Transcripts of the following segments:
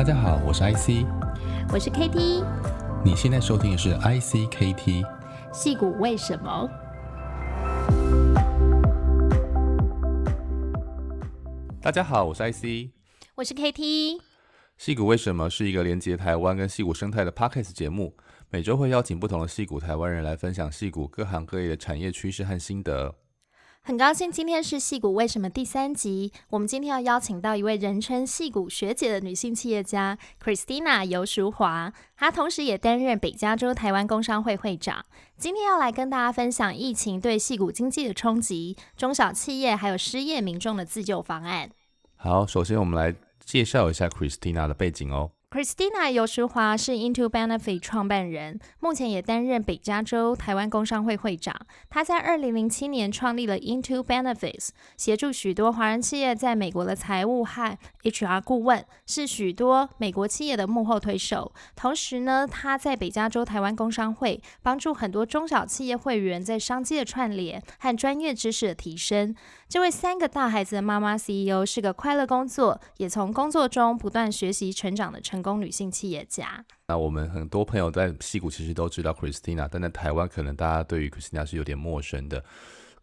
大家好，我是 IC，我是 KT，你现在收听的是 ICKT。戏骨为什么？大家好，我是 IC，我是 KT。戏骨为什么是一个连接台湾跟戏骨生态的 Podcast 节目，每周会邀请不同的戏骨台湾人来分享戏骨各行各业的产业趋势和心得。很高兴今天是矽谷为什么第三集，我们今天要邀请到一位人称矽谷学姐的女性企业家 Christina 尤淑华，她同时也担任北加州台湾工商会会长。今天要来跟大家分享疫情对矽谷经济的冲击、中小企业还有失业民众的自救方案。好，首先我们来介绍一下 Christina 的背景哦。Christina 游淑华是 Into Benefit 创办人，目前也担任北加州台湾工商会会长。他在二零零七年创立了 Into Benefits，协助许多华人企业在美国的财务和 HR 顾问，是许多美国企业的幕后推手。同时呢，他在北加州台湾工商会帮助很多中小企业会员在商机的串联和专业知识的提升。这位三个大孩子的妈妈 CEO 是个快乐工作，也从工作中不断学习成长的成功女性企业家。那我们很多朋友在戏谷其实都知道 Christina，但在台湾可能大家对于 Christina 是有点陌生的。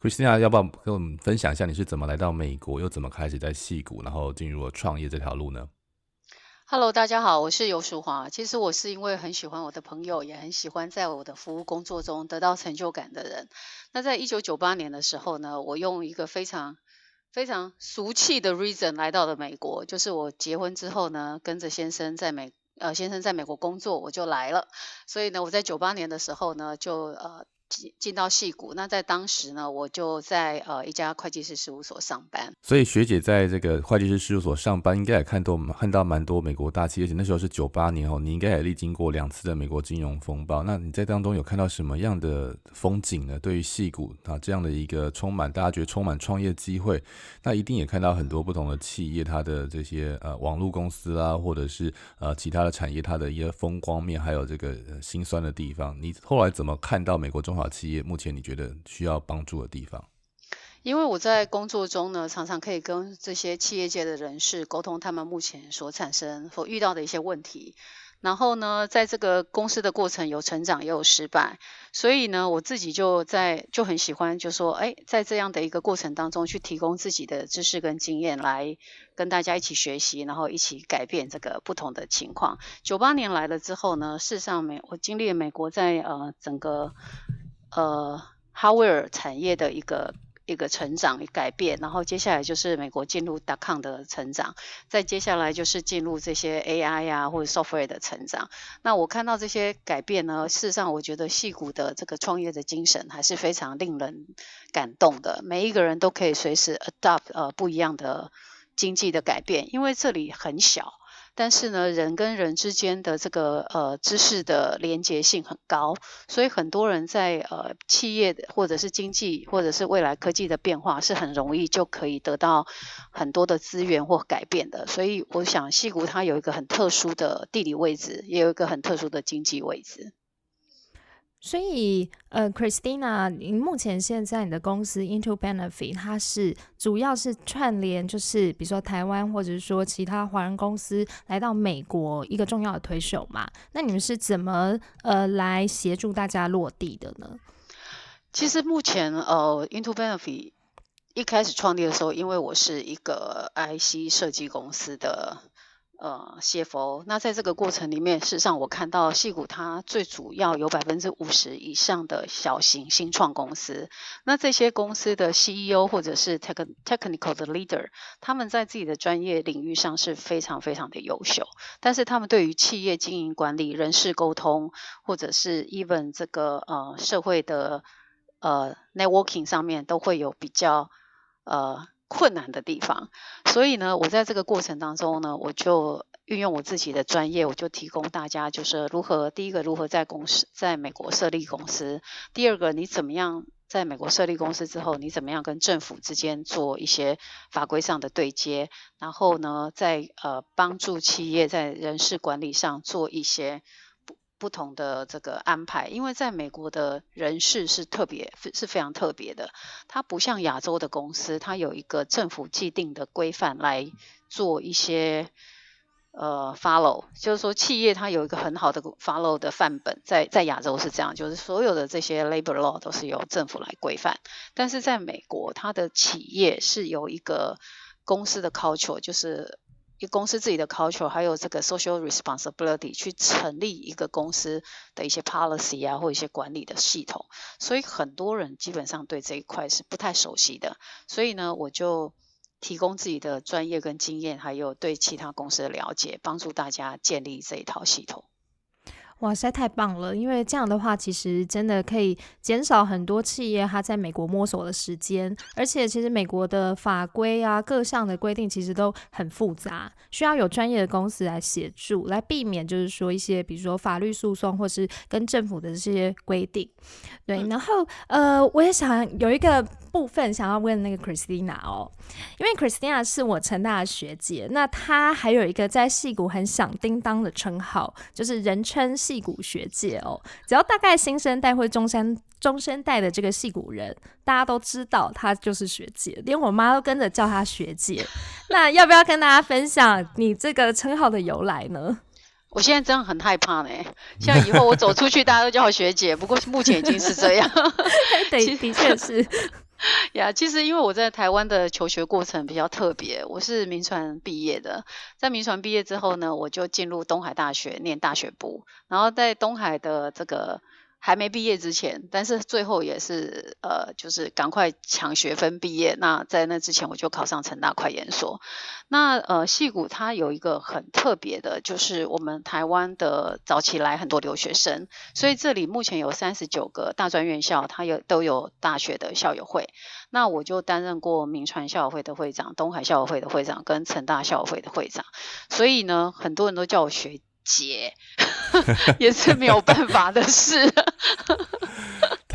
Christina 要不要跟我们分享一下你是怎么来到美国，又怎么开始在戏谷，然后进入了创业这条路呢？Hello，大家好，我是游淑华。其实我是因为很喜欢我的朋友，也很喜欢在我的服务工作中得到成就感的人。那在一九九八年的时候呢，我用一个非常非常俗气的 reason 来到了美国，就是我结婚之后呢，跟着先生在美呃先生在美国工作，我就来了。所以呢，我在九八年的时候呢，就呃。进进到戏谷，那在当时呢，我就在呃一家会计师事务所上班。所以学姐在这个会计师事务所上班，应该也看到看到蛮多美国大企业，而且那时候是九八年哦，你应该也历经过两次的美国金融风暴。那你在当中有看到什么样的风景呢？对于戏谷啊这样的一个充满大家觉得充满创业机会，那一定也看到很多不同的企业，它的这些呃网络公司啊，或者是呃其他的产业，它的一些风光面，还有这个心酸的地方。你后来怎么看到美国中小企业目前你觉得需要帮助的地方？因为我在工作中呢，常常可以跟这些企业界的人士沟通他们目前所产生、所遇到的一些问题。然后呢，在这个公司的过程有成长也有失败，所以呢，我自己就在就很喜欢，就说，哎，在这样的一个过程当中，去提供自己的知识跟经验，来跟大家一起学习，然后一起改变这个不同的情况。九八年来了之后呢，事实上美我经历了美国在呃整个。呃，哈维尔产业的一个一个成长与改变，然后接下来就是美国进入 dot-com 的成长，再接下来就是进入这些 AI 呀、或者 software 的成长。那我看到这些改变呢，事实上我觉得戏骨的这个创业的精神还是非常令人感动的。每一个人都可以随时 adopt 呃不一样的经济的改变，因为这里很小。但是呢，人跟人之间的这个呃知识的连结性很高，所以很多人在呃企业或者是经济或者是未来科技的变化是很容易就可以得到很多的资源或改变的。所以我想，西谷它有一个很特殊的地理位置，也有一个很特殊的经济位置。所以，呃，Christina，你目前现在你的公司 Into Benefit，它是主要是串联，就是比如说台湾或者是说其他华人公司来到美国一个重要的推手嘛？那你们是怎么呃来协助大家落地的呢？其实目前呃，Into Benefit 一开始创立的时候，因为我是一个 IC 设计公司的。呃，CFO，那在这个过程里面，事实上我看到戏谷它最主要有百分之五十以上的小型新创公司。那这些公司的 CEO 或者是 tech technical 的 leader，他们在自己的专业领域上是非常非常的优秀，但是他们对于企业经营管理、人事沟通，或者是 even 这个呃社会的呃 networking 上面，都会有比较呃。困难的地方，所以呢，我在这个过程当中呢，我就运用我自己的专业，我就提供大家，就是如何第一个如何在公司在美国设立公司，第二个你怎么样在美国设立公司之后，你怎么样跟政府之间做一些法规上的对接，然后呢，在呃帮助企业在人事管理上做一些。不同的这个安排，因为在美国的人事是特别是非常特别的，它不像亚洲的公司，它有一个政府既定的规范来做一些呃，follow，就是说企业它有一个很好的 follow 的范本，在在亚洲是这样，就是所有的这些 labor law 都是由政府来规范，但是在美国，它的企业是有一个公司的 culture，就是一公司自己的 culture，还有这个 social responsibility 去成立一个公司的一些 policy 啊，或一些管理的系统，所以很多人基本上对这一块是不太熟悉的，所以呢，我就。提供自己的专业跟经验，还有对其他公司的了解，帮助大家建立这一套系统。哇塞，太棒了！因为这样的话，其实真的可以减少很多企业它在美国摸索的时间。而且，其实美国的法规啊，各项的规定其实都很复杂，需要有专业的公司来协助，来避免就是说一些，比如说法律诉讼，或是跟政府的这些规定。对，然后呃，我也想有一个。部分想要问那个 Christina 哦，因为 Christina 是我成大的学姐，那她还有一个在戏谷很响叮当的称号，就是人称戏谷学姐哦。只要大概新生代或中山中生代的这个戏谷人，大家都知道她就是学姐，连我妈都跟着叫她学姐。那要不要跟大家分享你这个称号的由来呢？我现在真的很害怕呢，像以后我走出去，大家都叫我学姐。不过目前已经是这样，的的确是。呀其实因为我在台湾的求学过程比较特别，我是民传毕业的，在民传毕业之后呢，我就进入东海大学念大学部，然后在东海的这个。还没毕业之前，但是最后也是呃，就是赶快抢学分毕业。那在那之前，我就考上成大快研所。那呃，戏谷它有一个很特别的，就是我们台湾的早期来很多留学生，所以这里目前有三十九个大专院校，它有都有大学的校友会。那我就担任过明传校友会的会长、东海校友会的会长跟成大校友会的会长，所以呢，很多人都叫我学姐，也是没有办法的事。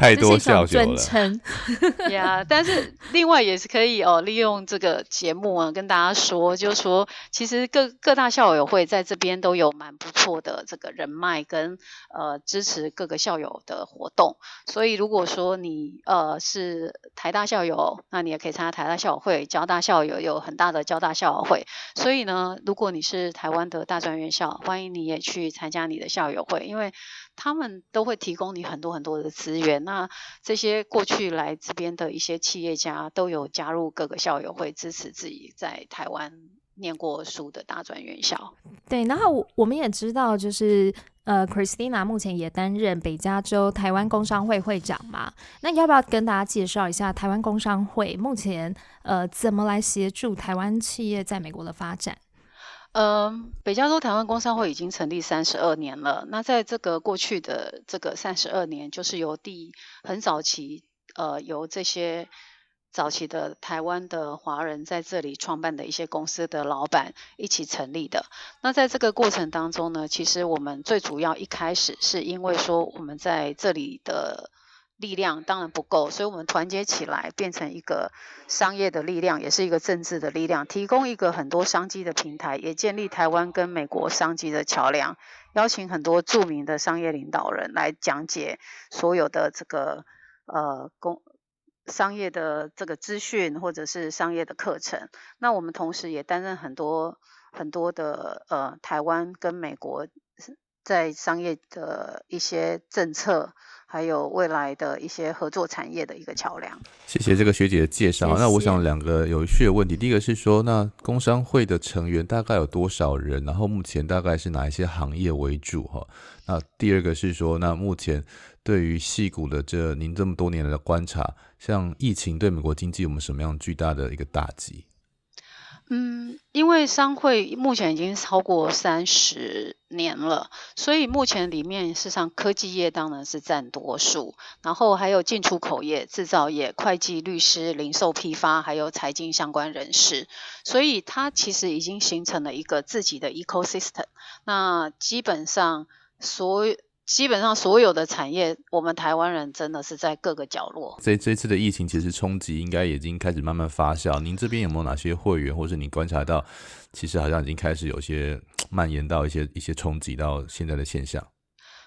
太多教学了，呀，但是另外也是可以哦，利用这个节目啊，跟大家说，就是说，其实各各大校友会在这边都有蛮不错的这个人脉跟呃支持各个校友的活动。所以如果说你呃是台大校友，那你也可以参加台大校友会；交大校友有很大的交大校友会。所以呢，如果你是台湾的大专院校，欢迎你也去参加你的校友会，因为。他们都会提供你很多很多的资源。那这些过去来这边的一些企业家都有加入各个校友会，支持自己在台湾念过书的大专院校。对，然后我们也知道，就是呃，Christina 目前也担任北加州台湾工商会会长嘛。那要不要跟大家介绍一下台湾工商会目前呃怎么来协助台湾企业在美国的发展？呃，北加州台湾工商会已经成立三十二年了。那在这个过去的这个三十二年，就是由第很早期，呃，由这些早期的台湾的华人在这里创办的一些公司的老板一起成立的。那在这个过程当中呢，其实我们最主要一开始是因为说我们在这里的。力量当然不够，所以我们团结起来，变成一个商业的力量，也是一个政治的力量，提供一个很多商机的平台，也建立台湾跟美国商机的桥梁，邀请很多著名的商业领导人来讲解所有的这个呃公商业的这个资讯或者是商业的课程。那我们同时也担任很多很多的呃台湾跟美国在商业的一些政策。还有未来的一些合作产业的一个桥梁。谢谢这个学姐的介绍。谢谢。那我想两个有趣的问题，第一个是说，那工商会的成员大概有多少人？然后目前大概是哪一些行业为主？哈，那第二个是说，那目前对于戏股的这您这么多年来的观察，像疫情对美国经济有没有什么样巨大的一个打击？嗯，因为商会目前已经超过三十年了，所以目前里面事实上科技业当然是占多数，然后还有进出口业、制造业、会计、律师、零售批发，还有财经相关人士，所以它其实已经形成了一个自己的 ecosystem。那基本上所。基本上所有的产业，我们台湾人真的是在各个角落。这这次的疫情其实冲击应该已经开始慢慢发酵。您这边有没有哪些会员，或是你观察到，其实好像已经开始有些蔓延到一些一些冲击到现在的现象？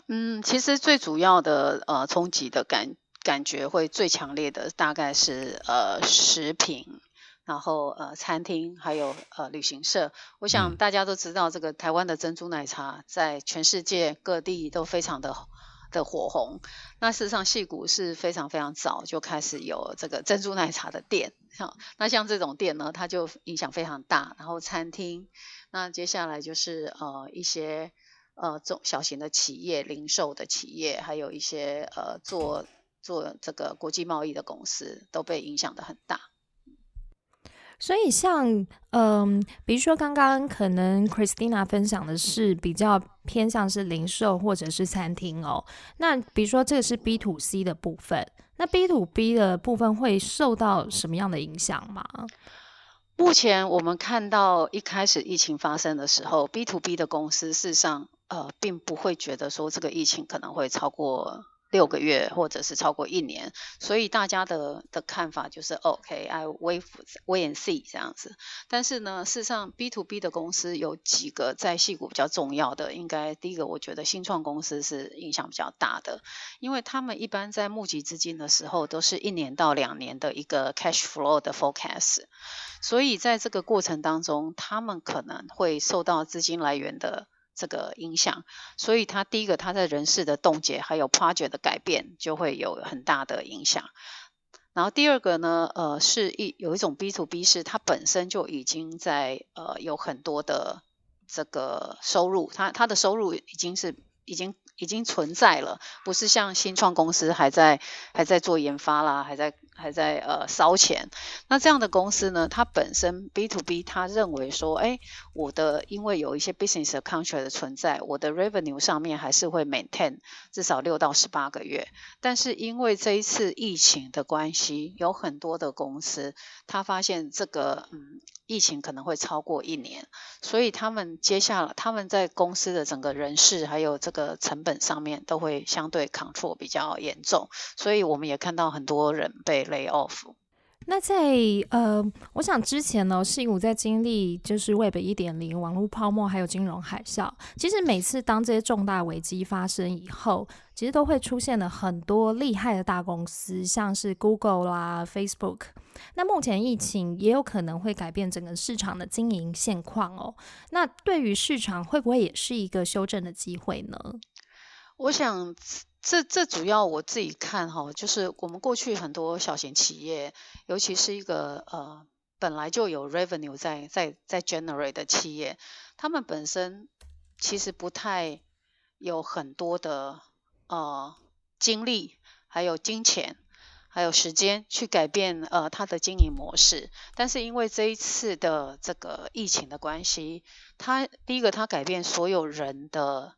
嗯，其实最主要的呃冲击的感感觉会最强烈的大概是呃食品。然后呃餐厅，还有呃旅行社。我想大家都知道，这个台湾的珍珠奶茶在全世界各地都非常的的火红。那事实上，戏谷是非常非常早就开始有这个珍珠奶茶的店。像那像这种店呢，它就影响非常大。然后餐厅，那接下来就是呃一些呃中小型的企业、零售的企业，还有一些呃做做这个国际贸易的公司，都被影响的很大。所以像，嗯，比如说刚刚可能 Christina 分享的是比较偏向是零售或者是餐厅哦。那比如说这个是 B to C 的部分，那 B to B 的部分会受到什么样的影响吗？目前我们看到一开始疫情发生的时候，B to B 的公司事实上呃并不会觉得说这个疫情可能会超过。六个月或者是超过一年，所以大家的的看法就是 OK，I wait wait and see 这样子。但是呢，事实上 B to B 的公司有几个在戏股比较重要的，应该第一个我觉得新创公司是影响比较大的，因为他们一般在募集资金的时候都是一年到两年的一个 cash flow 的 forecast，所以在这个过程当中，他们可能会受到资金来源的。这个影响，所以他第一个他在人事的冻结，还有 project 的改变，就会有很大的影响。然后第二个呢，呃，是一有一种 B to B 是它本身就已经在呃有很多的这个收入，它它的收入已经是已经。已经存在了，不是像新创公司还在还在做研发啦，还在还在呃烧钱。那这样的公司呢，它本身 B to B，它认为说，哎，我的因为有一些 business contract 的存在，我的 revenue 上面还是会 maintain 至少六到十八个月。但是因为这一次疫情的关系，有很多的公司，他发现这个嗯。疫情可能会超过一年，所以他们接下来他们在公司的整个人事还有这个成本上面都会相对 control 比较严重，所以我们也看到很多人被 lay off。那在呃，我想之前呢，矽谷在经历就是 Web 一点零网络泡沫还有金融海啸，其实每次当这些重大危机发生以后，其实都会出现了很多厉害的大公司，像是 Google 啦、Facebook。那目前疫情也有可能会改变整个市场的经营现况哦。那对于市场会不会也是一个修正的机会呢？我想。这这主要我自己看哈，就是我们过去很多小型企业，尤其是一个呃本来就有 revenue 在在在 generate 的企业，他们本身其实不太有很多的呃精力，还有金钱，还有时间去改变呃它的经营模式。但是因为这一次的这个疫情的关系，它第一个它改变所有人的。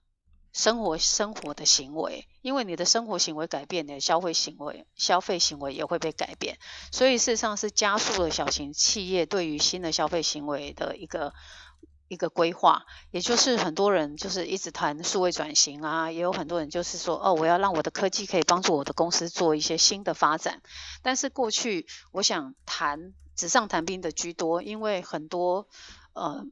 生活生活的行为，因为你的生活行为改变，你的消费行为消费行为也会被改变，所以事实上是加速了小型企业对于新的消费行为的一个一个规划。也就是很多人就是一直谈数位转型啊，也有很多人就是说，哦，我要让我的科技可以帮助我的公司做一些新的发展。但是过去我想谈纸上谈兵的居多，因为很多呃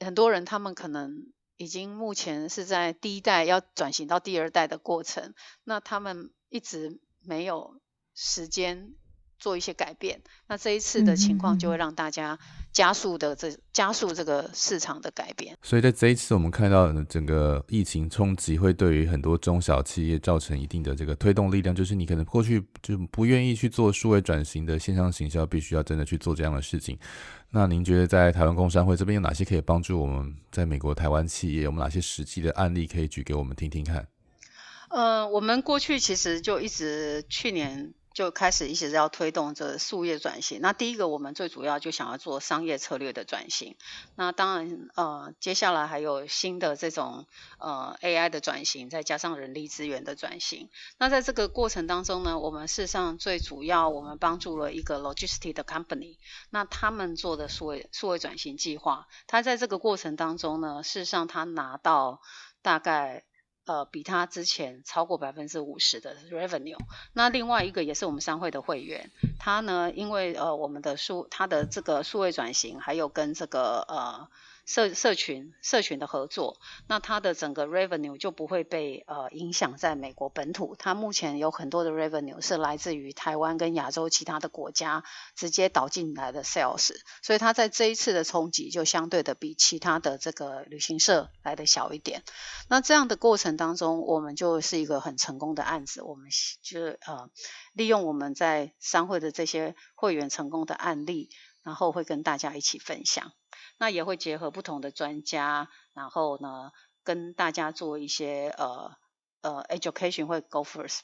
很多人他们可能。已经目前是在第一代要转型到第二代的过程，那他们一直没有时间做一些改变，那这一次的情况就会让大家加速的这加速这个市场的改变。所以在这一次我们看到整个疫情冲击会对于很多中小企业造成一定的这个推动力量，就是你可能过去就不愿意去做数位转型的线上行销，必须要真的去做这样的事情。那您觉得在台湾工商会这边有哪些可以帮助我们在美国台湾企业？有没有哪些实际的案例可以举给我们听听看？呃，我们过去其实就一直去年。就开始一直要推动这数业转型。那第一个，我们最主要就想要做商业策略的转型。那当然，呃，接下来还有新的这种呃 AI 的转型，再加上人力资源的转型。那在这个过程当中呢，我们事实上最主要，我们帮助了一个 logistics 的 company。那他们做的数位数位转型计划，他在这个过程当中呢，事实上他拿到大概。呃，比他之前超过百分之五十的 revenue。那另外一个也是我们商会的会员，他呢，因为呃我们的数，他的这个数位转型，还有跟这个呃社社群社群的合作，那它的整个 revenue 就不会被呃影响在美国本土。它目前有很多的 revenue 是来自于台湾跟亚洲其他的国家直接导进来的 sales，所以它在这一次的冲击就相对的比其他的这个旅行社来的小一点。那这样的过程当中，我们就是一个很成功的案子。我们就是呃利用我们在商会的这些会员成功的案例，然后会跟大家一起分享。那也会结合不同的专家，然后呢，跟大家做一些呃呃 education 会 go first。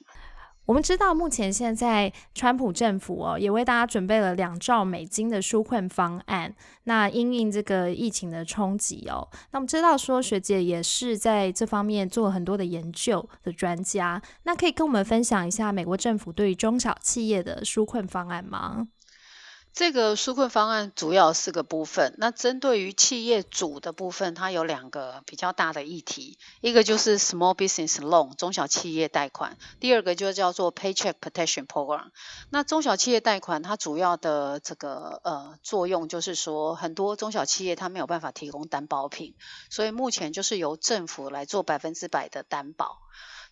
我们知道目前现在川普政府哦，也为大家准备了两兆美金的纾困方案。那因应这个疫情的冲击哦，那我们知道说学姐也是在这方面做很多的研究的专家，那可以跟我们分享一下美国政府对于中小企业的纾困方案吗？这个纾困方案主要四个部分。那针对于企业主的部分，它有两个比较大的议题，一个就是 Small Business Loan 中小企业贷款，第二个就叫做 Paycheck Protection Program。那中小企业贷款它主要的这个呃作用就是说，很多中小企业它没有办法提供担保品，所以目前就是由政府来做百分之百的担保。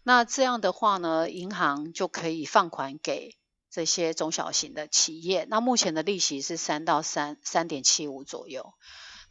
那这样的话呢，银行就可以放款给。这些中小型的企业，那目前的利息是三到三三点七五左右。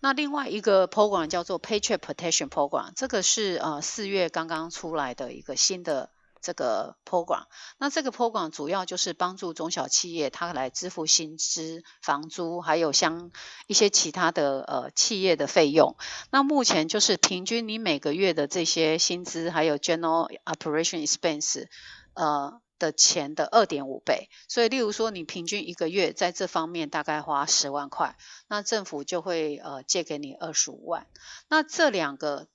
那另外一个 program 叫做 Paycheck Protection Program，这个是呃四月刚刚出来的一个新的这个 program。那这个 program 主要就是帮助中小企业，它来支付薪资、房租，还有像一些其他的呃企业的费用。那目前就是平均你每个月的这些薪资，还有 General Operation Expense，呃。的钱的二点五倍，所以例如说你平均一个月在这方面大概花十万块，那政府就会呃借给你二十五万。那这两个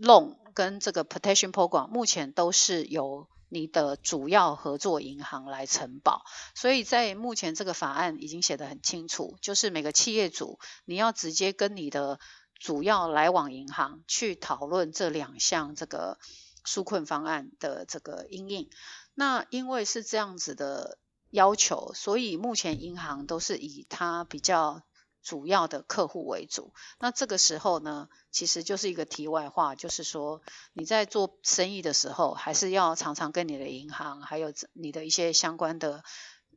loan 跟这个 protection program 目前都是由你的主要合作银行来承保，所以在目前这个法案已经写得很清楚，就是每个企业主你要直接跟你的主要来往银行去讨论这两项这个纾困方案的这个因应。那因为是这样子的要求，所以目前银行都是以它比较主要的客户为主。那这个时候呢，其实就是一个题外话，就是说你在做生意的时候，还是要常常跟你的银行，还有你的一些相关的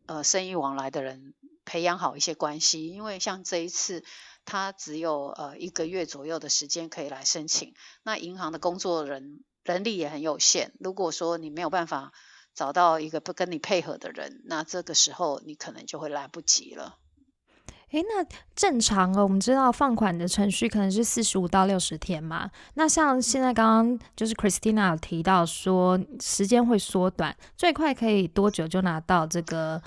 呃生意往来的人培养好一些关系。因为像这一次，他只有呃一个月左右的时间可以来申请，那银行的工作人人力也很有限。如果说你没有办法，找到一个不跟你配合的人，那这个时候你可能就会来不及了。诶，那正常哦，我们知道放款的程序可能是四十五到六十天嘛。那像现在刚刚就是 Christina 有提到说时间会缩短，最快可以多久就拿到这个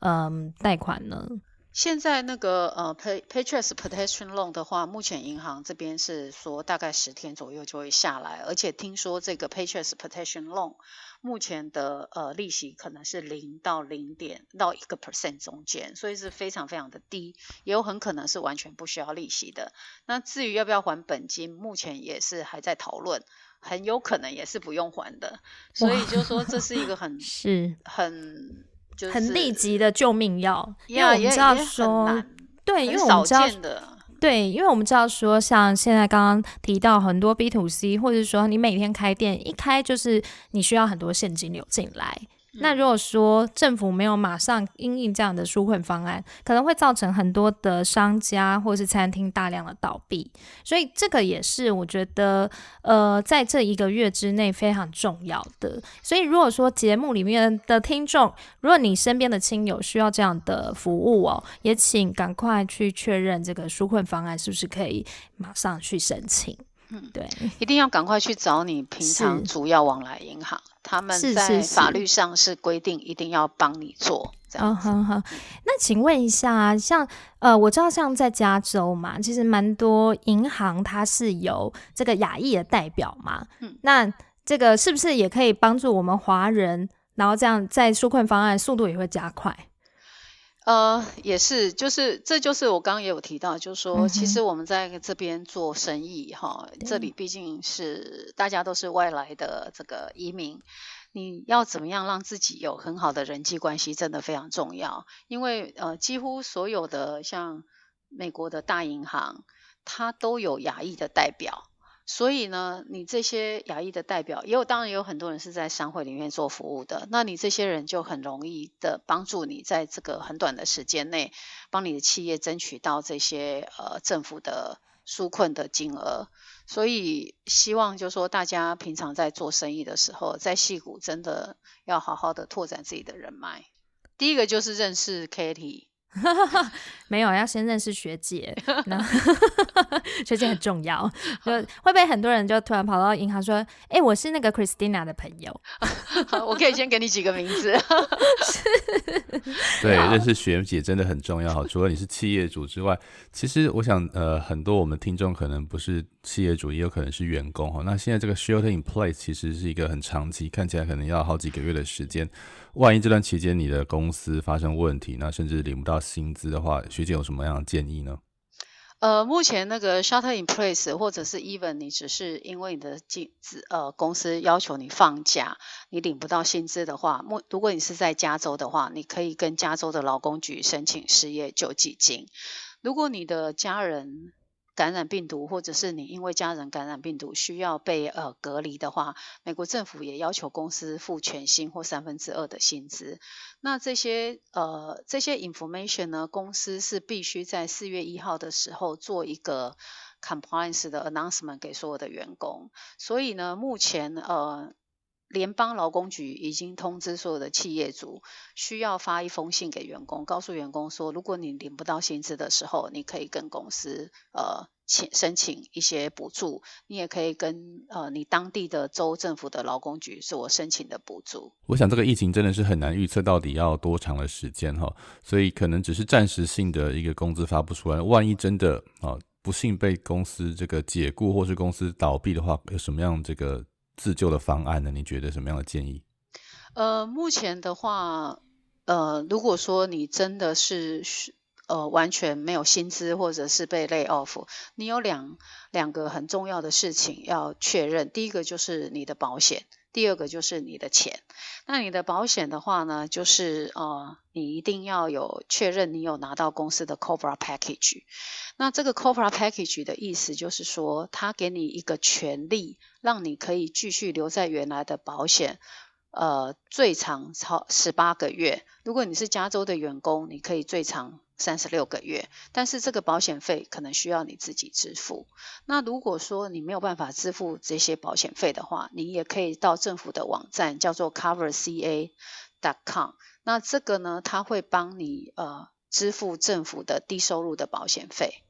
嗯贷款呢？现在那个呃 Pay Paycheck Protection Loan 的话，目前银行这边是说大概十天左右就会下来，而且听说这个 Paycheck Protection Loan 目前的呃利息可能是零到零点到一个 percent 中间，所以是非常非常的低，也有很可能是完全不需要利息的。那至于要不要还本金，目前也是还在讨论，很有可能也是不用还的。所以就说这是一个很 是很。就是、很立即的救命药，因为我们知道说，对，因为我们知道，对，因为我们知道说，像现在刚刚提到很多 B to C，或者说你每天开店一开就是你需要很多现金流进来。那如果说政府没有马上应应这样的纾困方案，可能会造成很多的商家或是餐厅大量的倒闭，所以这个也是我觉得呃在这一个月之内非常重要的。所以如果说节目里面的听众，如果你身边的亲友需要这样的服务哦，也请赶快去确认这个纾困方案是不是可以马上去申请。嗯，对，一定要赶快去找你平常主要往来银行。他们在法律上是规定一定要帮你做这样子。那请问一下，像呃，我知道像在加州嘛，其实蛮多银行它是有这个亚裔的代表嘛。嗯，那这个是不是也可以帮助我们华人，然后这样在纾困方案速度也会加快？呃，也是，就是这就是我刚刚也有提到，就是说，其实我们在这边做生意哈，这里毕竟是大家都是外来的这个移民，你要怎么样让自己有很好的人际关系，真的非常重要。因为呃，几乎所有的像美国的大银行，它都有亚裔的代表。所以呢，你这些亚裔的代表，也有当然有很多人是在商会里面做服务的。那你这些人就很容易的帮助你在这个很短的时间内，帮你的企业争取到这些呃政府的纾困的金额。所以希望就是说，大家平常在做生意的时候，在戏谷真的要好好的拓展自己的人脉。第一个就是认识 Katie。没有，要先认识学姐，那 学姐很重要。就会不会很多人就突然跑到银行说：“哎、欸，我是那个 Christina 的朋友。”我可以先给你几个名字。对，认识学姐真的很重要。除了你是企业主之外，其实我想，呃，很多我们听众可能不是企业主，也有可能是员工哈。那现在这个 Shelter in Place 其实是一个很长期，看起来可能要好几个月的时间。万一这段期间你的公司发生问题，那甚至领不到薪资的话，学姐有什么样的建议呢？呃，目前那个 shelter in place，或者是 even 你只是因为你的经资呃公司要求你放假，你领不到薪资的话，目如果你是在加州的话，你可以跟加州的劳工局申请失业救济金。如果你的家人感染病毒，或者是你因为家人感染病毒需要被呃隔离的话，美国政府也要求公司付全薪或三分之二的薪资。那这些呃这些 information 呢，公司是必须在四月一号的时候做一个 compliance 的 announcement 给所有的员工。所以呢，目前呃。联邦劳工局已经通知所有的企业主，需要发一封信给员工，告诉员工说，如果你领不到薪资的时候，你可以跟公司呃请申请一些补助，你也可以跟呃你当地的州政府的劳工局是我申请的补助。我想这个疫情真的是很难预测到底要多长的时间哈，所以可能只是暂时性的一个工资发不出来，万一真的啊不幸被公司这个解雇或是公司倒闭的话，有什么样这个？自救的方案呢？你觉得什么样的建议？呃，目前的话，呃，如果说你真的是呃完全没有薪资，或者是被 lay off，你有两两个很重要的事情要确认。第一个就是你的保险，第二个就是你的钱。那你的保险的话呢，就是呃，你一定要有确认你有拿到公司的 COBRA package。那这个 COBRA package 的意思就是说，他给你一个权利，让你可以继续留在原来的保险，呃，最长超十八个月。如果你是加州的员工，你可以最长三十六个月。但是这个保险费可能需要你自己支付。那如果说你没有办法支付这些保险费的话，你也可以到政府的网站叫做 CoverCA.com。那这个呢，他会帮你呃。支付政府的低收入的保险费。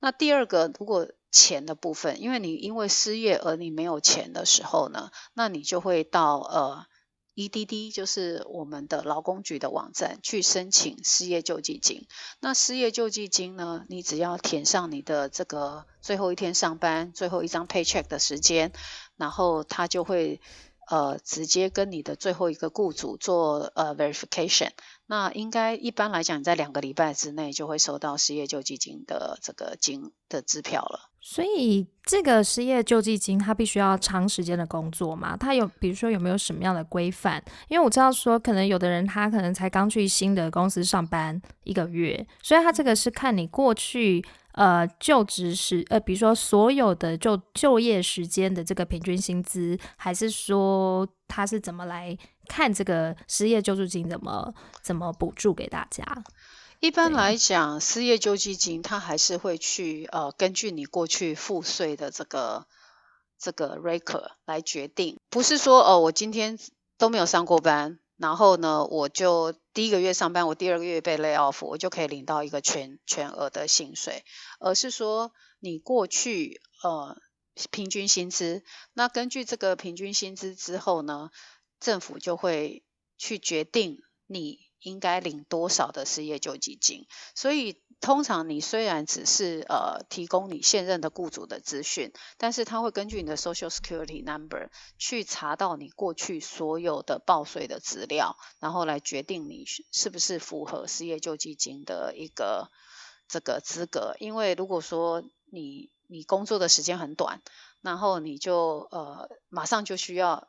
那第二个，如果钱的部分，因为你因为失业而你没有钱的时候呢，那你就会到呃 EDD，就是我们的劳工局的网站去申请失业救济金。那失业救济金呢，你只要填上你的这个最后一天上班、最后一张 paycheck 的时间，然后他就会呃直接跟你的最后一个雇主做呃 verification。那应该一般来讲，在两个礼拜之内就会收到失业救济金的这个金的支票了。所以这个失业救济金，它必须要长时间的工作嘛？它有，比如说有没有什么样的规范？因为我知道说，可能有的人他可能才刚去新的公司上班一个月，所以他这个是看你过去呃就职时呃，比如说所有的就就业时间的这个平均薪资，还是说他是怎么来？看这个失业救助金怎么怎么补助给大家？一般来讲，失业救济金它还是会去呃根据你过去付税的这个这个 record 来决定，不是说哦我今天都没有上过班，然后呢我就第一个月上班，我第二个月被 lay off，我就可以领到一个全全额的薪水，而是说你过去呃平均薪资，那根据这个平均薪资之后呢？政府就会去决定你应该领多少的失业救济金，所以通常你虽然只是呃提供你现任的雇主的资讯，但是他会根据你的 Social Security Number 去查到你过去所有的报税的资料，然后来决定你是不是符合失业救济金的一个这个资格。因为如果说你你工作的时间很短，然后你就呃马上就需要。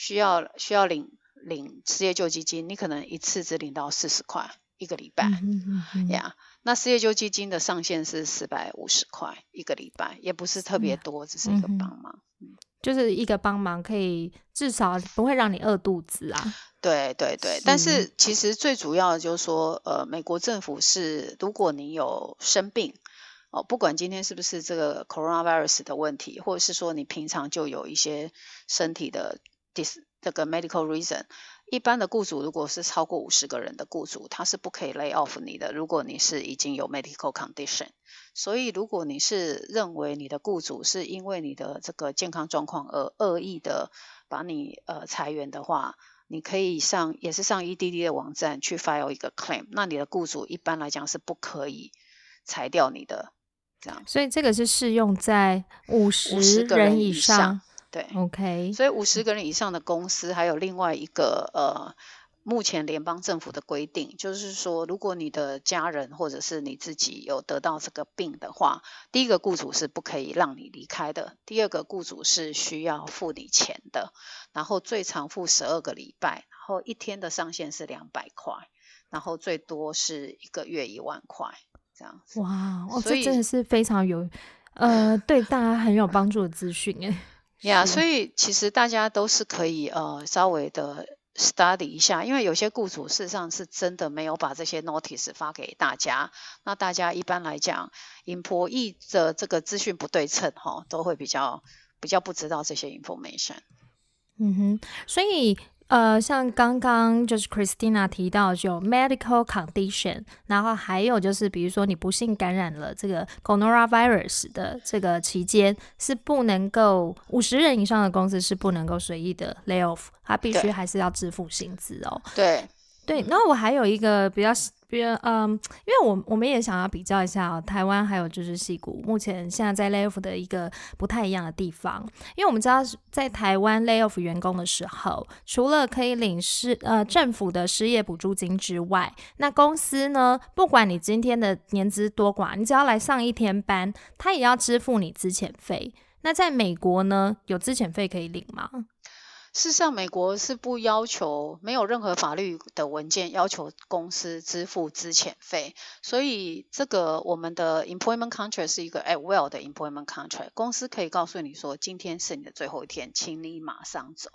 需要需要领领失业救济金，你可能一次只领到四十块，一个礼拜。呀、嗯嗯嗯 yeah，那失业救济金的上限是四百五十块一个礼拜，也不是特别多，只是一个帮忙。嗯，就是一个帮忙，可以至少不会让你饿肚子啊。对对对，但是其实最主要的就是说，呃，美国政府是，如果你有生病，哦，不管今天是不是这个 coronavirus 的问题，或者是说你平常就有一些身体的 dis 这个 medical reason，一般的雇主如果是超过五十个人的雇主，他是不可以 lay off 你的。如果你是已经有 medical condition，所以如果你是认为你的雇主是因为你的这个健康状况而恶意的把你呃裁员的话，你可以上也是上 EDD 的网站去 file 一个 claim，那你的雇主一般来讲是不可以裁掉你的，这样。所以这个是适用在五十个人以上，对，OK。所以五十个人以上的公司还有另外一个呃。目前联邦政府的规定就是说，如果你的家人或者是你自己有得到这个病的话，第一个雇主是不可以让你离开的，第二个雇主是需要付你钱的，然后最长付十二个礼拜，然后一天的上限是两百块，然后最多是一个月一万块这样子。哇，哦，这真的是非常有呃对大家很有帮助的资讯诶。呀，所以其实大家都是可以呃稍微的。study 一下，因为有些雇主事实上是真的没有把这些 notice 发给大家。那大家一般来讲，employee 的这个资讯不对称，哈，都会比较比较不知道这些 information。嗯哼，所以。呃，像刚刚就是 Christina 提到，就 medical condition，然后还有就是，比如说你不幸感染了这个 coronavirus 的这个期间，是不能够五十人以上的公司是不能够随意的 lay off，他必须还是要支付薪资哦。对对，然后我还有一个比较。比如，嗯，因为我我们也想要比较一下哦，台湾还有就是戏谷，目前现在在 lay off 的一个不太一样的地方，因为我们知道在台湾 lay off 员工的时候，除了可以领失呃政府的失业补助金之外，那公司呢，不管你今天的年资多寡，你只要来上一天班，他也要支付你资遣费。那在美国呢，有资遣费可以领吗？事实上，美国是不要求，没有任何法律的文件要求公司支付资遣费，所以这个我们的 employment contract 是一个 at will 的 employment contract，公司可以告诉你说，今天是你的最后一天，请你马上走。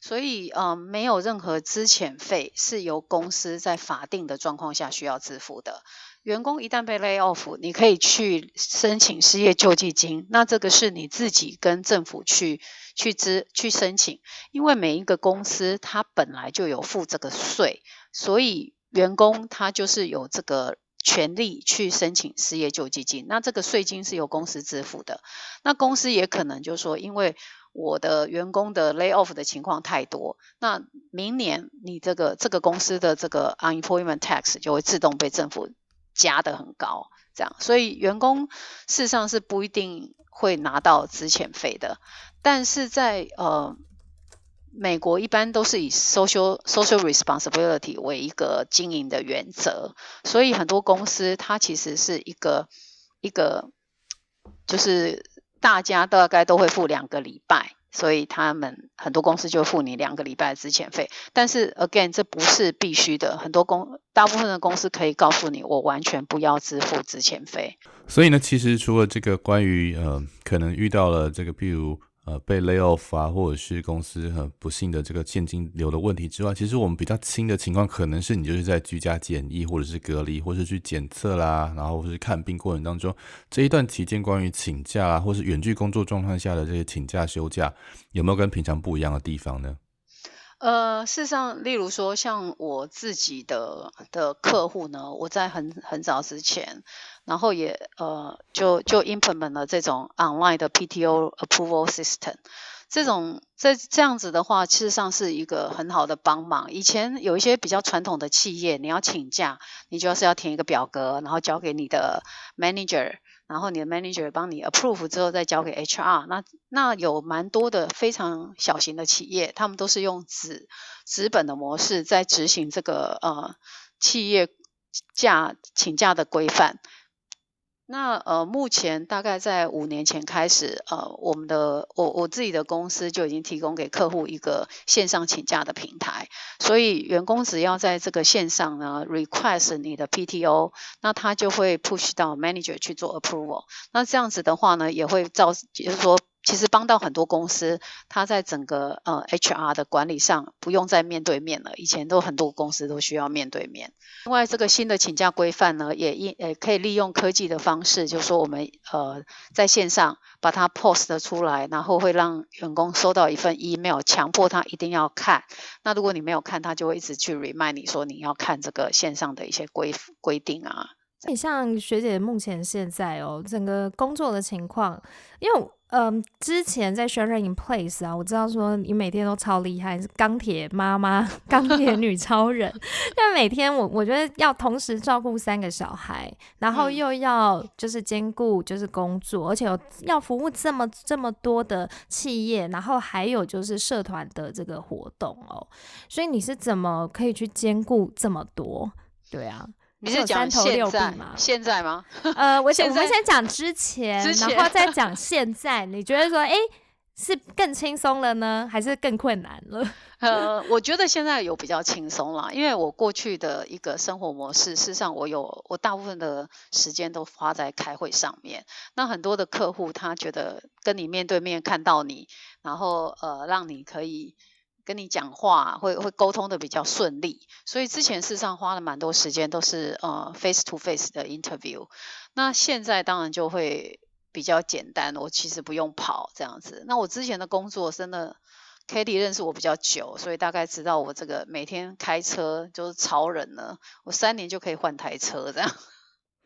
所以，呃，没有任何资遣费是由公司在法定的状况下需要支付的。员工一旦被 lay off，你可以去申请失业救济金。那这个是你自己跟政府去去支去申请，因为每一个公司它本来就有付这个税，所以员工他就是有这个权利去申请失业救济金。那这个税金是由公司支付的。那公司也可能就是说，因为我的员工的 lay off 的情况太多，那明年你这个这个公司的这个 unemployment tax 就会自动被政府。加得很高，这样，所以员工事实上是不一定会拿到资遣费的。但是在呃美国，一般都是以 social social responsibility 为一个经营的原则，所以很多公司它其实是一个一个，就是大家大概都会付两个礼拜。所以他们很多公司就付你两个礼拜的资遣费，但是 again 这不是必须的，很多公大部分的公司可以告诉你，我完全不要支付资遣费。所以呢，其实除了这个关于呃可能遇到了这个，譬如。呃，被 lay off 啊，或者是公司很不幸的这个现金流的问题之外，其实我们比较轻的情况，可能是你就是在居家检疫，或者是隔离，或是去检测啦，然后或是看病过程当中，这一段期间关于请假啊，或是远距工作状态下的这些请假休假，有没有跟平常不一样的地方呢？呃，事实上，例如说，像我自己的的客户呢，我在很很早之前。然后也呃就就 implement 了这种 online 的 PTO approval system，这种这这样子的话，事实上是一个很好的帮忙。以前有一些比较传统的企业，你要请假，你就是要填一个表格，然后交给你的 manager，然后你的 manager 帮你 approve 之后再交给 HR。那那有蛮多的非常小型的企业，他们都是用纸纸本的模式在执行这个呃企业假请假的规范。那呃，目前大概在五年前开始，呃，我们的我我自己的公司就已经提供给客户一个线上请假的平台，所以员工只要在这个线上呢 request 你的 PTO，那他就会 push 到 manager 去做 approval。那这样子的话呢，也会造，就是说。其实帮到很多公司，他在整个呃 HR 的管理上不用再面对面了。以前都很多公司都需要面对面。另外，这个新的请假规范呢，也也也可以利用科技的方式，就是说我们呃在线上把它 post 出来，然后会让员工收到一份 email，强迫他一定要看。那如果你没有看，他就会一直去 remind 你说你要看这个线上的一些规规定啊。你像学姐目前现在哦，整个工作的情况，因为。嗯，之前在 Shelter in Place 啊，我知道说你每天都超厉害，是钢铁妈妈、钢铁女超人。但每天我我觉得要同时照顾三个小孩，然后又要就是兼顾就是工作，而且要服务这么这么多的企业，然后还有就是社团的这个活动哦。所以你是怎么可以去兼顾这么多？对啊。你是讲现在吗？现在吗？呃，我先我们先讲之前，之前然后再 讲现在。你觉得说，哎，是更轻松了呢，还是更困难了？呃，我觉得现在有比较轻松了，因为我过去的一个生活模式，事实上我有我大部分的时间都花在开会上面。那很多的客户他觉得跟你面对面看到你，然后呃，让你可以。跟你讲话会会沟通的比较顺利，所以之前事实上花了蛮多时间都是呃 face to face 的 interview，那现在当然就会比较简单，我其实不用跑这样子。那我之前的工作真的 Katie 认识我比较久，所以大概知道我这个每天开车就是超人了，我三年就可以换台车这样。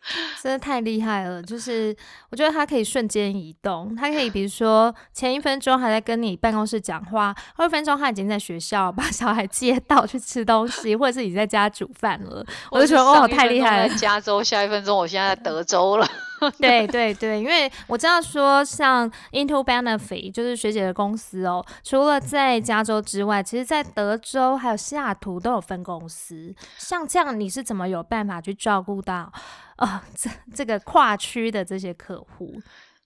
真的太厉害了！就是我觉得他可以瞬间移动，他可以比如说前一分钟还在跟你办公室讲话，后一分钟他已经在学校把小孩接到去吃东西，或者是已经在家煮饭了。我就觉得哦，太厉害了！加州下一分钟我现在在德州了。对对对，因为我知道说像 Into Benefit 就是学姐的公司哦，除了在加州之外，其实在德州还有西雅图都有分公司。像这样，你是怎么有办法去照顾到？啊，这这个跨区的这些客户，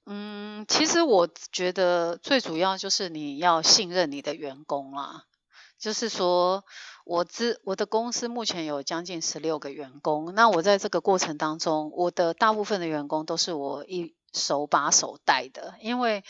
嗯，其实我觉得最主要就是你要信任你的员工啦。就是说，我之我的公司目前有将近十六个员工，那我在这个过程当中，我的大部分的员工都是我一手把手带的，因为。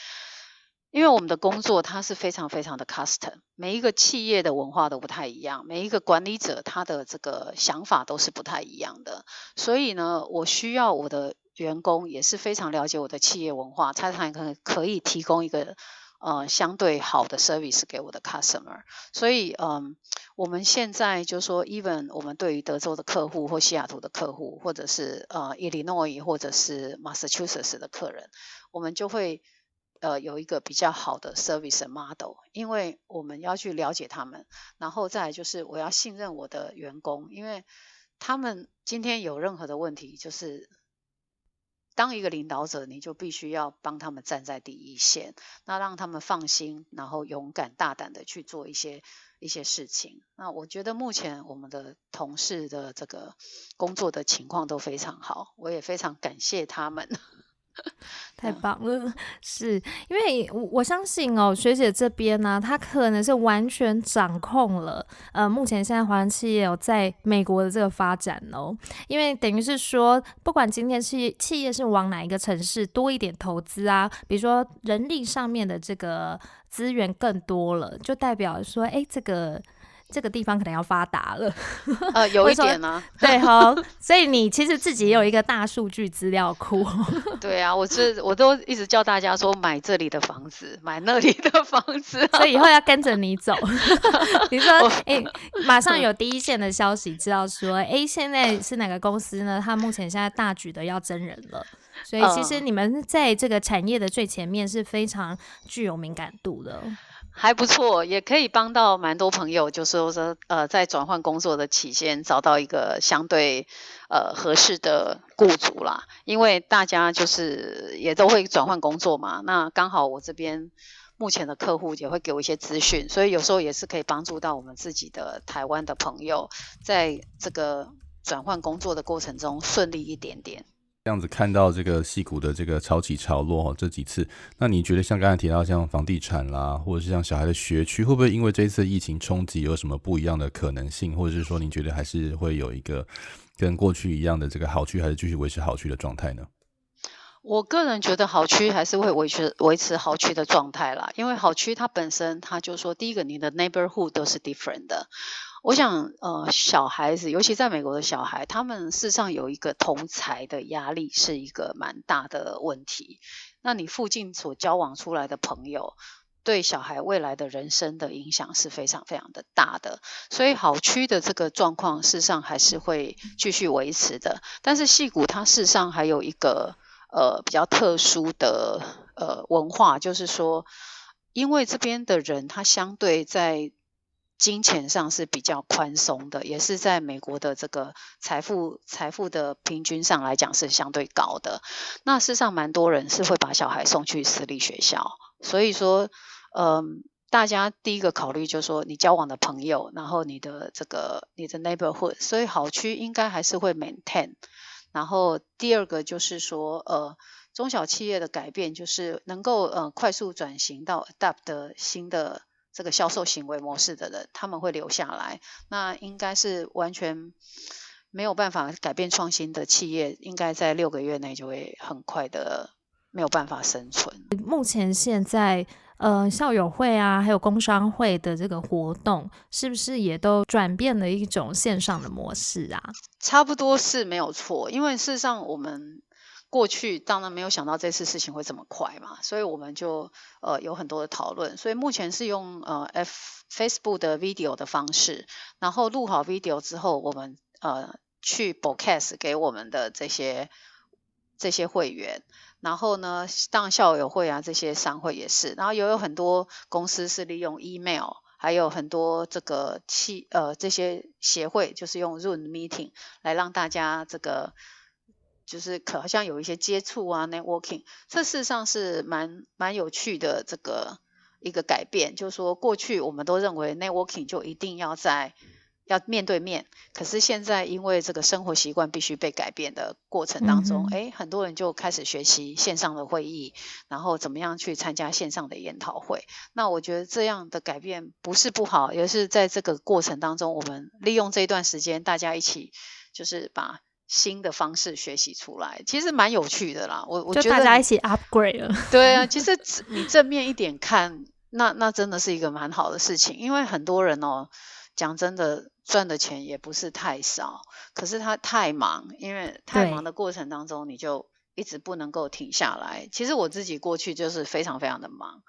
因为我们的工作它是非常非常的 custom，每一个企业的文化都不太一样，每一个管理者他的这个想法都是不太一样的，所以呢，我需要我的员工也是非常了解我的企业文化，他才可可以提供一个呃相对好的 service 给我的 customer。所以嗯，我们现在就说，even 我们对于德州的客户或西雅图的客户，或者是呃 Illinois 或者是 Massachusetts 的客人，我们就会。呃，有一个比较好的 service model，因为我们要去了解他们，然后再来就是我要信任我的员工，因为他们今天有任何的问题，就是当一个领导者，你就必须要帮他们站在第一线，那让他们放心，然后勇敢大胆的去做一些一些事情。那我觉得目前我们的同事的这个工作的情况都非常好，我也非常感谢他们。太棒了，是因为我我相信哦，学姐这边呢，她可能是完全掌控了呃，目前现在华人企业有在美国的这个发展哦，因为等于是说，不管今天企企业是往哪一个城市多一点投资啊，比如说人力上面的这个资源更多了，就代表说，哎，这个。这个地方可能要发达了，呃，有一点呢、啊，对哈，所以你其实自己也有一个大数据资料库。对啊，我是我都一直叫大家说，买这里的房子，买那里的房子，所以以后要跟着你走。比如说，哎，马上有第一线的消息，知道说，哎，现在是哪个公司呢？他目前现在大举的要真人了，所以其实你们在这个产业的最前面是非常具有敏感度的。还不错，也可以帮到蛮多朋友，就是说，呃，在转换工作的期间找到一个相对呃合适的雇主啦。因为大家就是也都会转换工作嘛，那刚好我这边目前的客户也会给我一些资讯，所以有时候也是可以帮助到我们自己的台湾的朋友，在这个转换工作的过程中顺利一点点。这样子看到这个矽谷的这个潮起潮落这几次，那你觉得像刚才提到像房地产啦，或者是像小孩的学区，会不会因为这一次疫情冲击有什么不一样的可能性，或者是说你觉得还是会有一个跟过去一样的这个好区，还是继续维持好区的状态呢？我个人觉得好区还是会维持维持好区的状态啦，因为好区它本身它就说第一个你的 neighborhood 都是 different 的。我想，呃，小孩子，尤其在美国的小孩，他们事实上有一个同才的压力，是一个蛮大的问题。那你附近所交往出来的朋友，对小孩未来的人生的影响是非常非常的大的。所以，好区的这个状况，事实上还是会继续维持的。但是，戏谷它事实上还有一个呃比较特殊的呃文化，就是说，因为这边的人他相对在金钱上是比较宽松的，也是在美国的这个财富财富的平均上来讲是相对高的。那事实上，蛮多人是会把小孩送去私立学校。所以说，嗯，大家第一个考虑就是说，你交往的朋友，然后你的这个你的 neighborhood，所以好区应该还是会 maintain。然后第二个就是说，呃，中小企业的改变就是能够呃快速转型到 adapt 的新的。这个销售行为模式的人，他们会留下来。那应该是完全没有办法改变创新的企业，应该在六个月内就会很快的没有办法生存。目前现在，呃，校友会啊，还有工商会的这个活动，是不是也都转变了一种线上的模式啊？差不多是没有错，因为事实上我们。过去当然没有想到这次事情会这么快嘛，所以我们就呃有很多的讨论，所以目前是用呃 F Facebook 的 video 的方式，然后录好 video 之后，我们呃去 broadcast 给我们的这些这些会员，然后呢，当校友会啊这些商会也是，然后也有很多公司是利用 email，还有很多这个企呃这些协会就是用 Zoom meeting 来让大家这个。就是可好像有一些接触啊，networking，这事实上是蛮蛮有趣的这个一个改变。就是说，过去我们都认为 networking 就一定要在要面对面，可是现在因为这个生活习惯必须被改变的过程当中，哎、嗯，很多人就开始学习线上的会议，然后怎么样去参加线上的研讨会。那我觉得这样的改变不是不好，也是在这个过程当中，我们利用这一段时间，大家一起就是把。新的方式学习出来，其实蛮有趣的啦。我我觉得大家一起 upgrade 了。对啊，其实你正面一点看，那那真的是一个蛮好的事情。因为很多人哦，讲真的，赚的钱也不是太少，可是他太忙，因为太忙的过程当中，你就一直不能够停下来。其实我自己过去就是非常非常的忙，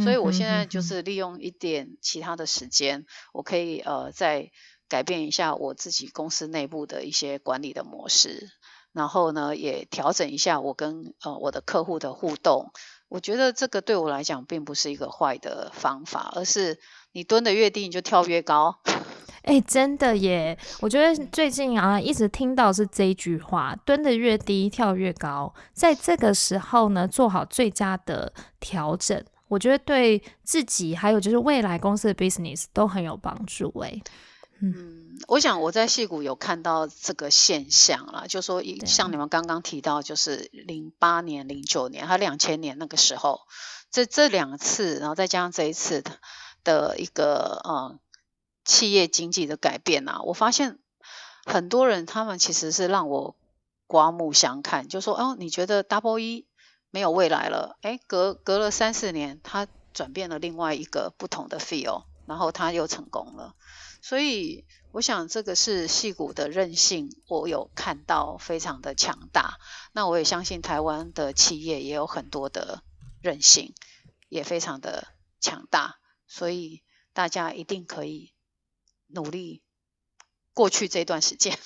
所以我现在就是利用一点其他的时间，我可以呃在。改变一下我自己公司内部的一些管理的模式，然后呢，也调整一下我跟呃我的客户的互动。我觉得这个对我来讲并不是一个坏的方法，而是你蹲得越低，你就跳越高。哎，真的耶！我觉得最近啊，一直听到是这句话：蹲得越低，跳越高。在这个时候呢，做好最佳的调整，我觉得对自己还有就是未来公司的 business 都很有帮助。哎。嗯，我想我在戏谷有看到这个现象啦，就说像你们刚刚提到，就是零八年、零九年还有两千年那个时候，这这两次，然后再加上这一次的的一个呃企业经济的改变啊，我发现很多人他们其实是让我刮目相看，就说哦，你觉得 Double E 没有未来了？诶，隔隔了三四年，他转变了另外一个不同的 feel，然后他又成功了。所以，我想这个是戏骨的韧性，我有看到非常的强大。那我也相信台湾的企业也有很多的韧性，也非常的强大。所以大家一定可以努力过去这段时间。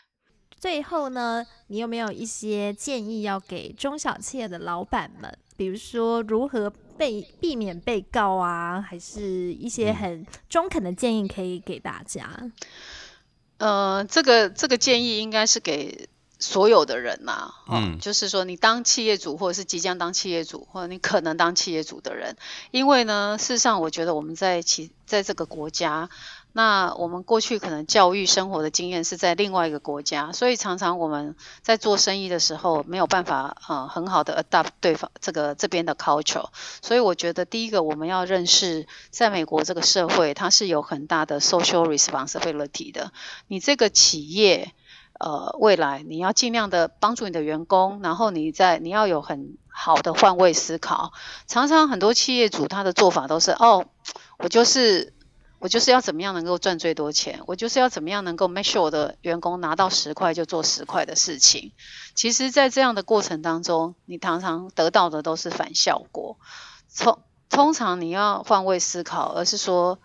最后呢，你有没有一些建议要给中小企业的老板们？比如说如何？被避免被告啊，还是一些很中肯的建议可以给大家。呃，这个这个建议应该是给所有的人呐、啊，嗯，就是说你当企业主，或者是即将当企业主，或者你可能当企业主的人，因为呢，事实上我觉得我们在其在这个国家，那我们过去可能教育生活的经验是在另外一个国家，所以常常我们在做生意的时候没有办法呃很好的 adapt 对方这个这边的 culture。所以我觉得第一个我们要认识，在美国这个社会它是有很大的 social responsibility 的。你这个企业呃未来你要尽量的帮助你的员工，然后你在你要有很好的换位思考。常常很多企业主他的做法都是哦，我就是。我就是要怎么样能够赚最多钱，我就是要怎么样能够 make sure 我的员工拿到十块就做十块的事情。其实，在这样的过程当中，你常常得到的都是反效果。通通常你要换位思考，而是说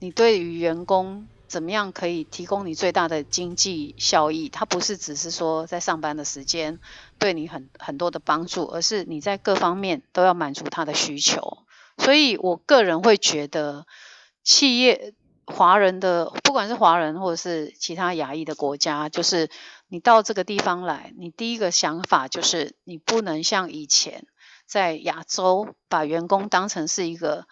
你对于员工怎么样可以提供你最大的经济效益。它不是只是说在上班的时间对你很很多的帮助，而是你在各方面都要满足他的需求。所以我个人会觉得。企业华人的，不管是华人或者是其他亚裔的国家，就是你到这个地方来，你第一个想法就是你不能像以前在亚洲把员工当成是一个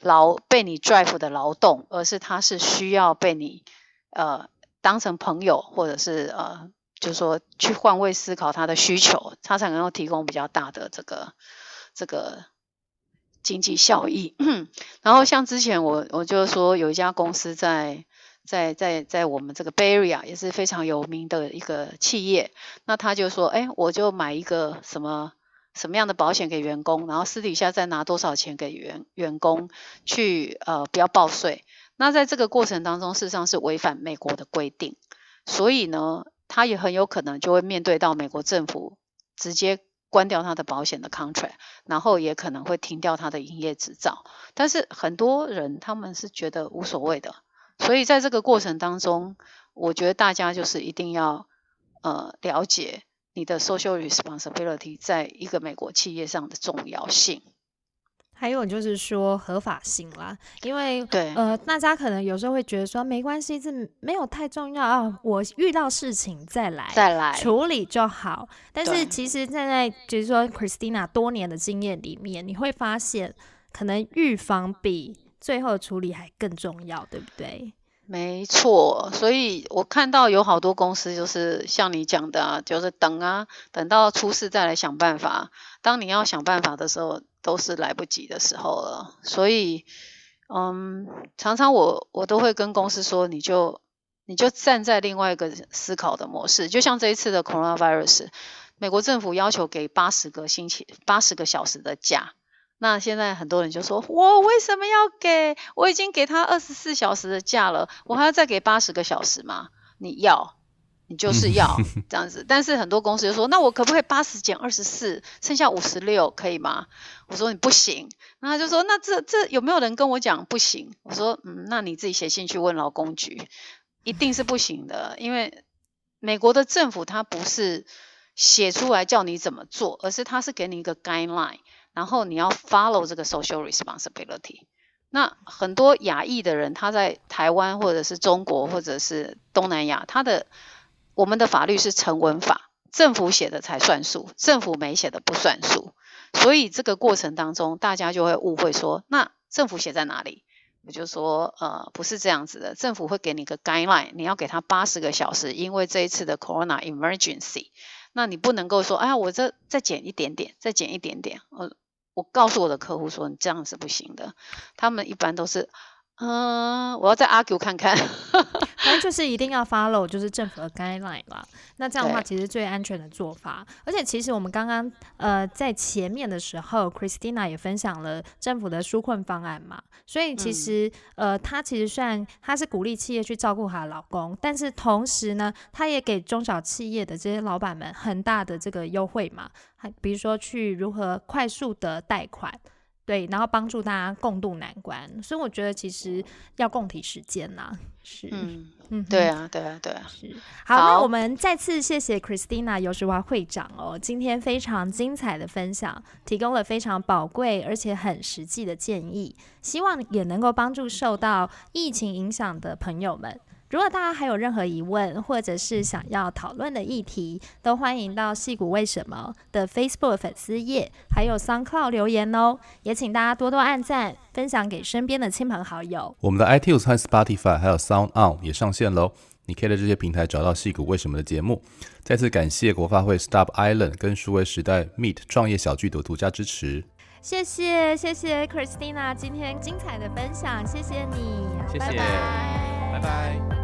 劳被你 drive 的劳动，而是他是需要被你呃当成朋友，或者是呃就是说去换位思考他的需求，他才能够提供比较大的这个这个。经济效益，然后像之前我我就说有一家公司在在在在我们这个 Bay Area 也是非常有名的一个企业，那他就说，哎，我就买一个什么什么样的保险给员工，然后私底下再拿多少钱给员员工去呃不要报税，那在这个过程当中事实上是违反美国的规定，所以呢，他也很有可能就会面对到美国政府直接。关掉他的保险的 contract，然后也可能会停掉他的营业执照。但是很多人他们是觉得无所谓的，所以在这个过程当中，我觉得大家就是一定要呃了解你的 social responsibility 在一个美国企业上的重要性。还有就是说合法性啦，因为对呃，大家可能有时候会觉得说没关系，这没有太重要啊，我遇到事情再来再来处理就好。但是其实站在就是说 Christina 多年的经验里面，你会发现可能预防比最后处理还更重要，对不对？没错，所以我看到有好多公司就是像你讲的啊，就是等啊，等到出事再来想办法。当你要想办法的时候，都是来不及的时候了，所以，嗯，常常我我都会跟公司说，你就你就站在另外一个思考的模式，就像这一次的 coronavirus，美国政府要求给八十个星期八十个小时的假，那现在很多人就说，我为什么要给？我已经给他二十四小时的假了，我还要再给八十个小时吗？你要？你就是要 这样子，但是很多公司就说，那我可不可以八十减二十四，剩下五十六，可以吗？我说你不行，那他就说，那这这有没有人跟我讲不行？我说，嗯，那你自己写信去问劳工局，一定是不行的，因为美国的政府它不是写出来叫你怎么做，而是它是给你一个 guideline，然后你要 follow 这个 social responsibility。那很多亚裔的人，他在台湾或者是中国或者是东南亚，他的我们的法律是成文法，政府写的才算数，政府没写的不算数。所以这个过程当中，大家就会误会说，那政府写在哪里？我就说，呃，不是这样子的，政府会给你个 guideline，你要给他八十个小时，因为这一次的 corona emergency，那你不能够说，哎呀，我这再减一点点，再减一点点。我我告诉我的客户说，你这样是不行的，他们一般都是。嗯，我要再 argue 看看。反正就是一定要 follow，就是政府的 guideline 啦。那这样的话，其实最安全的做法。而且，其实我们刚刚呃在前面的时候，Christina 也分享了政府的纾困方案嘛。所以其实、嗯、呃，他其实虽然他是鼓励企业去照顾她的老公，但是同时呢，他也给中小企业的这些老板们很大的这个优惠嘛。还比如说去如何快速的贷款。对，然后帮助大家共度难关，所以我觉得其实要共体时间呐，是，嗯嗯，对啊，对啊，对啊，是。好，好，那我们再次谢谢 Christina 游石华会长哦，今天非常精彩的分享，提供了非常宝贵而且很实际的建议，希望也能够帮助受到疫情影响的朋友们。如果大家还有任何疑问，或者是想要讨论的议题，都欢迎到戏骨为什么的 Facebook 粉丝页，还有 SoundCloud 留言哦。也请大家多多按赞，分享给身边的亲朋好友。我们的 iTunes 和 Spotify 还有 Sound On 也上线喽，你可以在这些平台找到戏骨为什么的节目。再次感谢国发会 Stop Island 跟数位时代 Meet 创业小聚的独家支持。谢谢谢谢 Christina 今天精彩的分享，谢谢你，谢谢，拜拜。拜拜。